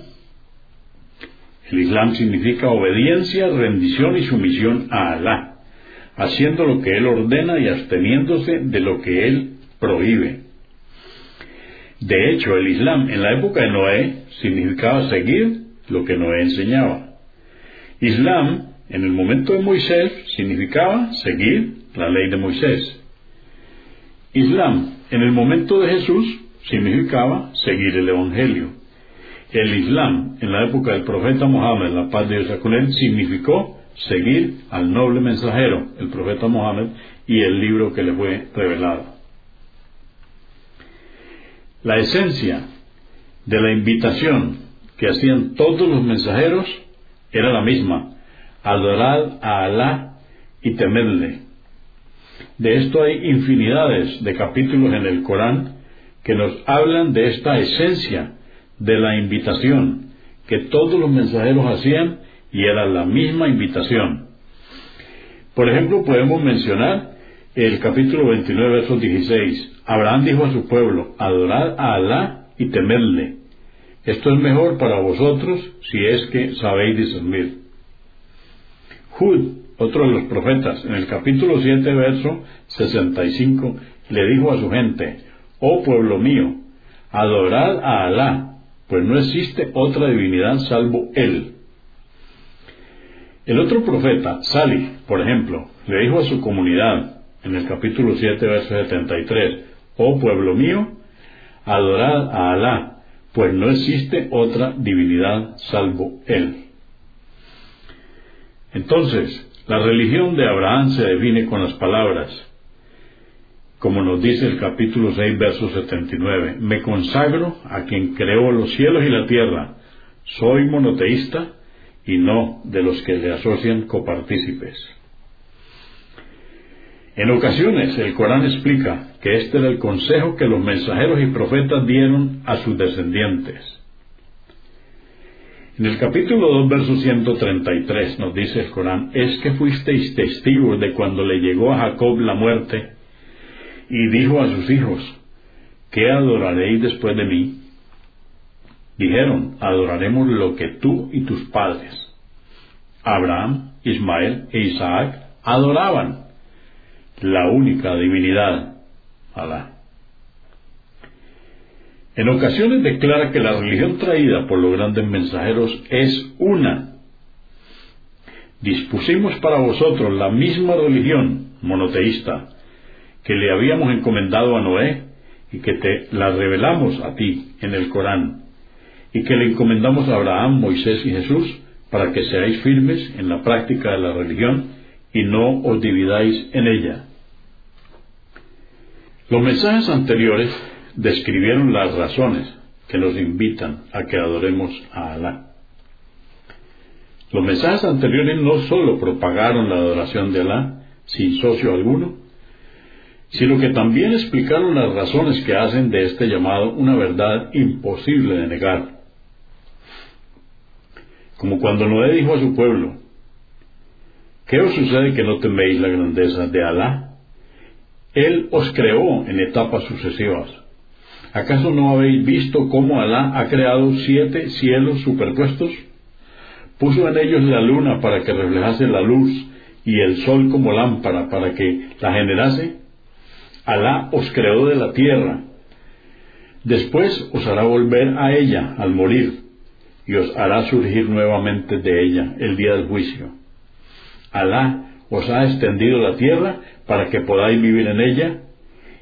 El Islam significa obediencia, rendición y sumisión a Alá, haciendo lo que Él ordena y absteniéndose de lo que Él prohíbe. De hecho, el Islam en la época de Noé significaba seguir lo que Noé enseñaba. Islam en el momento de Moisés significaba seguir la ley de Moisés. Islam en el momento de Jesús significaba seguir el Evangelio. El Islam, en la época del profeta Mohammed, la paz de Dios con significó seguir al noble mensajero, el profeta Mohammed, y el libro que le fue revelado. La esencia de la invitación que hacían todos los mensajeros era la misma, adorar a Alá y temerle. De esto hay infinidades de capítulos en el Corán que nos hablan de esta esencia de la invitación que todos los mensajeros hacían y era la misma invitación. Por ejemplo, podemos mencionar el capítulo 29, verso 16. Abraham dijo a su pueblo, adorad a Alá y temerle. Esto es mejor para vosotros si es que sabéis discernir. Hud, otro de los profetas, en el capítulo 7, verso 65, le dijo a su gente, Oh pueblo mío, adorad a Alá, pues no existe otra divinidad salvo Él. El otro profeta, Sali, por ejemplo, le dijo a su comunidad, en el capítulo 7, verso 73, Oh pueblo mío, adorad a Alá, pues no existe otra divinidad salvo Él. Entonces, la religión de Abraham se define con las palabras, como nos dice el capítulo 6, verso 79, me consagro a quien creó los cielos y la tierra, soy monoteísta y no de los que le asocian copartícipes. En ocasiones el Corán explica que este era el consejo que los mensajeros y profetas dieron a sus descendientes. En el capítulo 2, verso 133 nos dice el Corán, es que fuisteis testigos de cuando le llegó a Jacob la muerte y dijo a sus hijos, ¿qué adoraréis después de mí? Dijeron, adoraremos lo que tú y tus padres, Abraham, Ismael e Isaac, adoraban, la única divinidad, Alá. En ocasiones declara que la religión traída por los grandes mensajeros es una. Dispusimos para vosotros la misma religión monoteísta que le habíamos encomendado a Noé y que te la revelamos a ti en el Corán y que le encomendamos a Abraham, Moisés y Jesús para que seáis firmes en la práctica de la religión y no os dividáis en ella. Los mensajes anteriores describieron las razones que nos invitan a que adoremos a Alá. Los mensajes anteriores no sólo propagaron la adoración de Alá sin socio alguno, sino que también explicaron las razones que hacen de este llamado una verdad imposible de negar. Como cuando Noé dijo a su pueblo, ¿qué os sucede que no teméis la grandeza de Alá? Él os creó en etapas sucesivas. ¿Acaso no habéis visto cómo Alá ha creado siete cielos superpuestos? Puso en ellos la luna para que reflejase la luz y el sol como lámpara para que la generase. Alá os creó de la tierra. Después os hará volver a ella al morir y os hará surgir nuevamente de ella el día del juicio. Alá os ha extendido la tierra para que podáis vivir en ella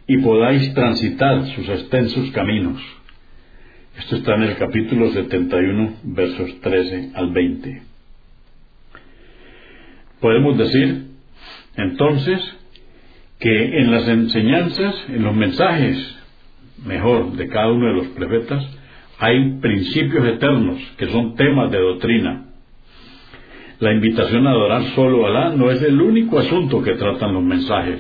y podáis transitar sus extensos caminos. Esto está en el capítulo 71, versos 13 al 20. Podemos decir, entonces, que en las enseñanzas, en los mensajes, mejor, de cada uno de los profetas, hay principios eternos que son temas de doctrina la invitación a adorar solo a Alá no es el único asunto que tratan los mensajes.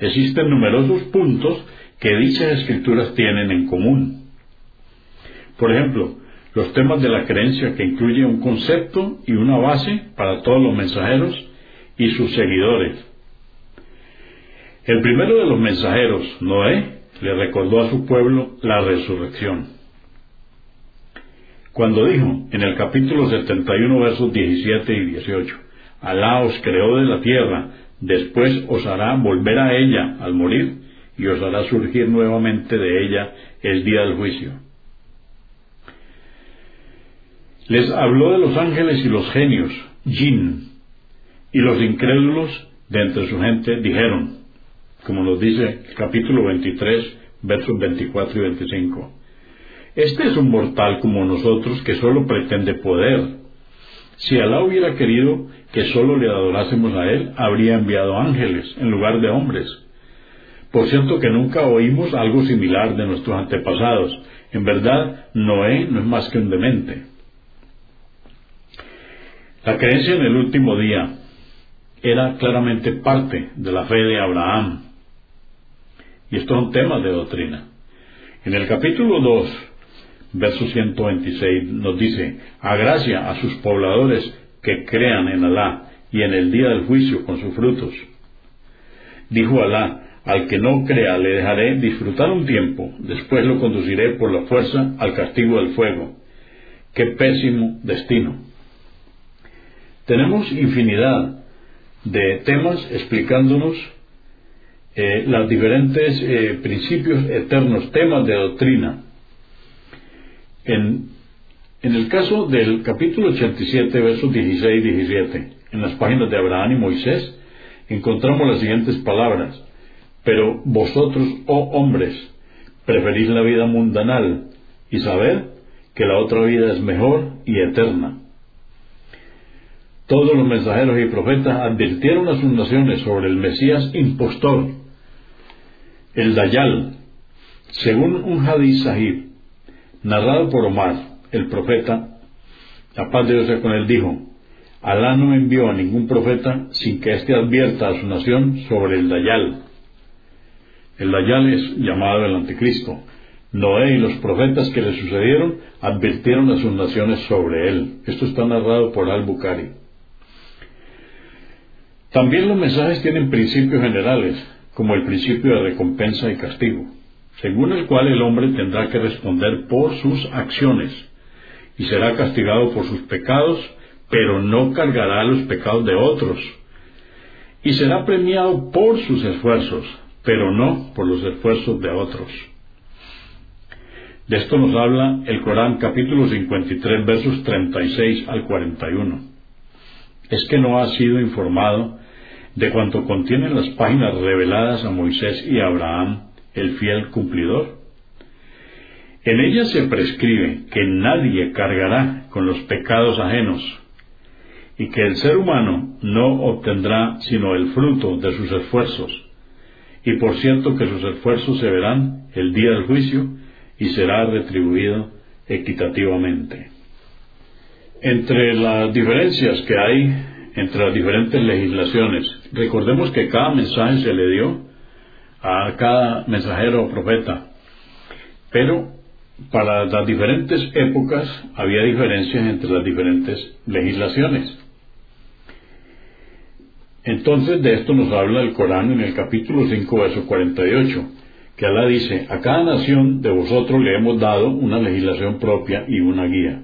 Existen numerosos puntos que dichas escrituras tienen en común. Por ejemplo, los temas de la creencia que incluye un concepto y una base para todos los mensajeros y sus seguidores. El primero de los mensajeros, Noé, le recordó a su pueblo la resurrección cuando dijo en el capítulo 71 versos 17 y 18, Alá os creó de la tierra, después os hará volver a ella al morir y os hará surgir nuevamente de ella el día del juicio. Les habló de los ángeles y los genios, jin, y los incrédulos de entre su gente dijeron, como nos dice el capítulo 23, versos 24 y 25, este es un mortal como nosotros que solo pretende poder. Si Alá hubiera querido que solo le adorásemos a Él, habría enviado ángeles en lugar de hombres. Por cierto que nunca oímos algo similar de nuestros antepasados, En verdad, Noé no es más que un demente. La creencia en el último día era claramente parte de la fe de Abraham. Y esto es un tema de doctrina. En el capítulo 2, verso 126, nos dice, a gracia a sus pobladores que crean en Alá y en el día del juicio con sus frutos. Dijo Alá, al que no crea le dejaré disfrutar un tiempo, después lo conduciré por la fuerza al castigo del fuego. Qué pésimo destino. Tenemos infinidad de temas explicándonos eh, los diferentes eh, principios eternos, temas de doctrina. En, el caso del capítulo 87, versos 16 y 17, en las páginas de Abraham y Moisés, encontramos las siguientes palabras. Pero vosotros, oh hombres, preferís la vida mundanal y saber que la otra vida es mejor y eterna. Todos los mensajeros y profetas advirtieron a sus naciones sobre el Mesías impostor, el Dayal, según un hadith sahib, narrado por Omar, el profeta, la paz de Dios con él, dijo, Alá no envió a ningún profeta sin que éste advierta a su nación sobre el Dayal. El Dayal es llamado el Anticristo. Noé y los profetas que le sucedieron advirtieron a sus naciones sobre él. Esto está narrado por Al-Bukhari. También los mensajes tienen principios generales, como el principio de recompensa y castigo, según el cual el hombre tendrá que responder por sus acciones y será castigado por sus pecados pero no cargará los pecados de otros. Y será premiado por sus esfuerzos, pero no por los esfuerzos de otros. De esto nos habla el Corán capítulo 53 versos 36 al 41. Es que no ha sido informado de cuanto contienen las páginas reveladas a Moisés y a Abraham, el fiel cumplidor. En ellas se prescribe que nadie cargará con los pecados ajenos, y que el ser humano no obtendrá sino el fruto de sus esfuerzos, y por cierto que sus esfuerzos se verán el día del juicio y será retribuido equitativamente. Entre las diferencias que hay entre las diferentes legislaciones, recordemos que cada mensaje se le dio a cada mensajero o profeta, pero para las diferentes épocas había diferencias entre las diferentes legislaciones. Entonces de esto nos habla el Corán en el capítulo 5, verso 48, que Alá dice, a cada nación de vosotros le hemos dado una legislación propia y una guía.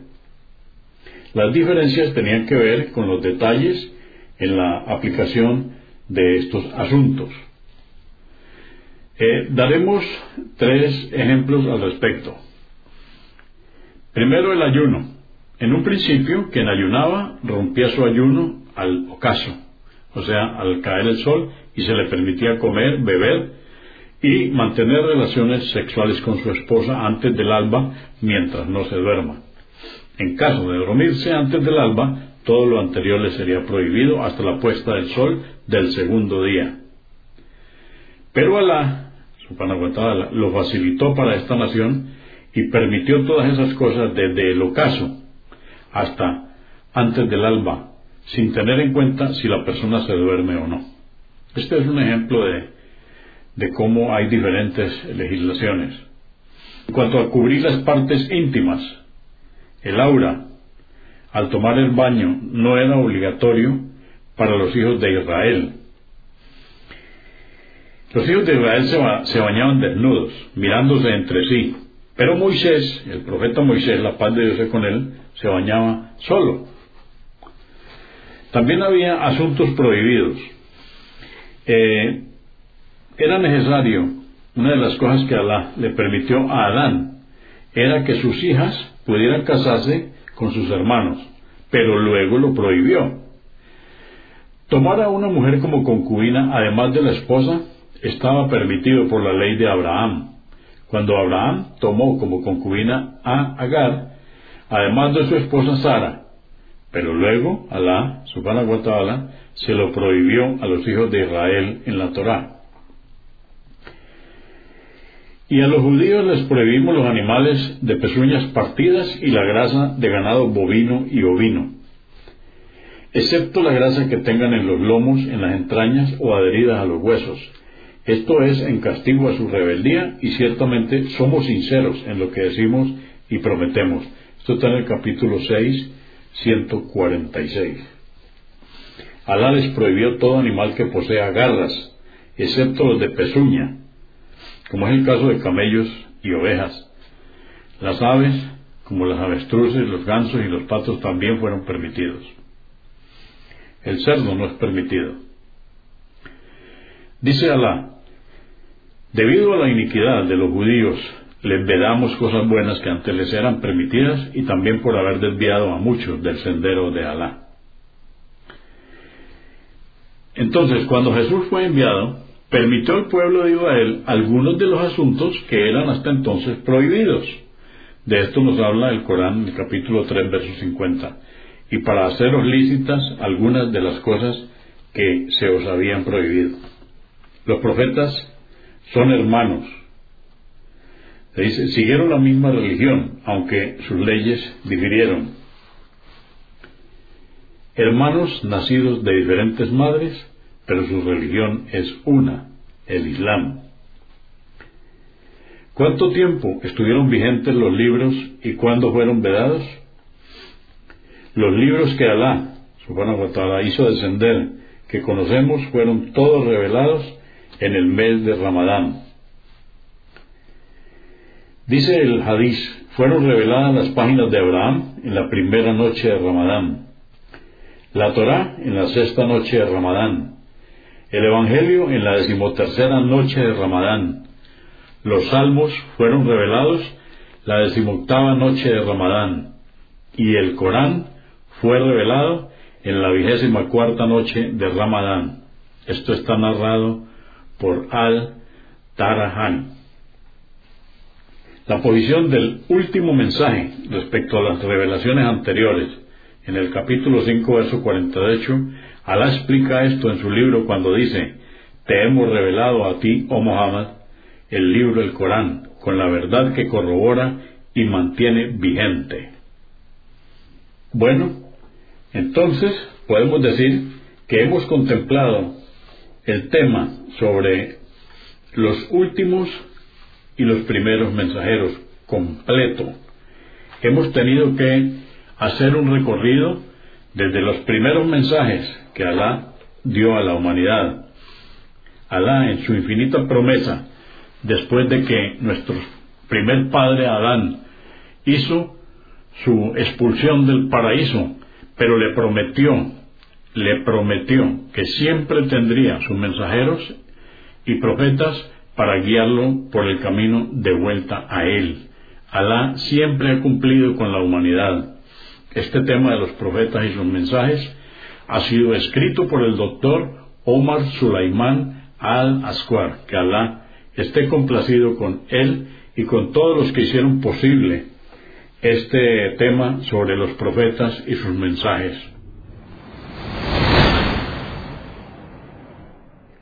Las diferencias tenían que ver con los detalles en la aplicación de estos asuntos. Eh, daremos tres ejemplos al respecto. Primero el ayuno. En un principio, quien ayunaba rompía su ayuno al ocaso o sea, al caer el sol, y se le permitía comer, beber y mantener relaciones sexuales con su esposa antes del alba mientras no se duerma. En caso de dormirse antes del alba, todo lo anterior le sería prohibido hasta la puesta del sol del segundo día. Pero Alá, lo facilitó para esta nación y permitió todas esas cosas desde el ocaso hasta antes del alba, sin tener en cuenta si la persona se duerme o no. Este es un ejemplo de, de cómo hay diferentes legislaciones. En cuanto a cubrir las partes íntimas, el aura, al tomar el baño, no era obligatorio para los hijos de Israel. Los hijos de Israel se, bañaban desnudos, mirándose entre sí, pero Moisés, el profeta Moisés, la paz de Dios con él, se bañaba solo. También había asuntos prohibidos. Eh, era necesario, una de las cosas que Alá le permitió a Adán, era que sus hijas pudieran casarse con sus hermanos, pero luego lo prohibió. Tomar a una mujer como concubina, además de la esposa, estaba permitido por la ley de Abraham. Cuando Abraham tomó como concubina a Agar, además de su esposa Sara, pero luego Alá, subhanahu wa ta'ala, se lo prohibió a los hijos de Israel en la Torá. Y a los judíos les prohibimos los animales de pezuñas partidas y la grasa de ganado bovino y ovino, excepto la grasa que tengan en los lomos, en las entrañas o adheridas a los huesos. Esto es en castigo a su rebeldía y ciertamente somos sinceros en lo que decimos y prometemos. Esto está en el capítulo 6, 146. Alá les prohibió todo animal que posea garras, excepto los de pezuña, como es el caso de camellos y ovejas. Las aves, como las avestruces, los gansos y los patos también fueron permitidos. El cerdo no es permitido. Dice Alá, debido a la iniquidad de los judíos, les vedamos cosas buenas que antes les eran permitidas y también por haber desviado a muchos del sendero de Alá. Entonces, cuando Jesús fue enviado, permitió al pueblo de Israel algunos de los asuntos que eran hasta entonces prohibidos. De esto nos habla el Corán en el capítulo 3, verso 50. Y para haceros lícitas algunas de las cosas que se os habían prohibido. Los profetas son hermanos. Se dice, siguieron la misma religión, aunque sus leyes difirieron. Hermanos nacidos de diferentes madres, pero su religión es una, el Islam. ¿Cuánto tiempo estuvieron vigentes los libros y cuándo fueron vedados? Los libros que Alá, subhanahu wa hizo descender, que conocemos, fueron todos revelados en el mes de Ramadán. Dice el hadiz, fueron reveladas las páginas de Abraham en la primera noche de Ramadán, la Torá en la sexta noche de Ramadán, el Evangelio en la decimotercera noche de Ramadán. Los salmos fueron revelados la decimoctava noche de Ramadán. Y el Corán fue revelado en la vigésima cuarta noche de Ramadán. Esto está narrado por Al-Tarahan. La posición del último mensaje respecto a las revelaciones anteriores, en el capítulo 5, verso 48, Alá explica esto en su libro cuando dice, Te hemos revelado a ti, oh Muhammad, el libro del Corán, con la verdad que corrobora y mantiene vigente. Bueno, entonces podemos decir que hemos contemplado el tema sobre los últimos y los primeros mensajeros completo. Hemos tenido que hacer un recorrido desde los primeros mensajes que Alá dio a la humanidad. Alá, en su infinita promesa, después de que nuestro primer padre Adán hizo su expulsión del paraíso, pero le prometió, le prometió que siempre tendría sus mensajeros y profetas para guiarlo por el camino de vuelta a él. Alá siempre ha cumplido con la humanidad. Este tema de los profetas y sus mensajes ha sido escrito por el doctor Omar Sulaimán al-Asquar, que Alá esté complacido con él y con todos los que hicieron posible este tema sobre los profetas y sus mensajes.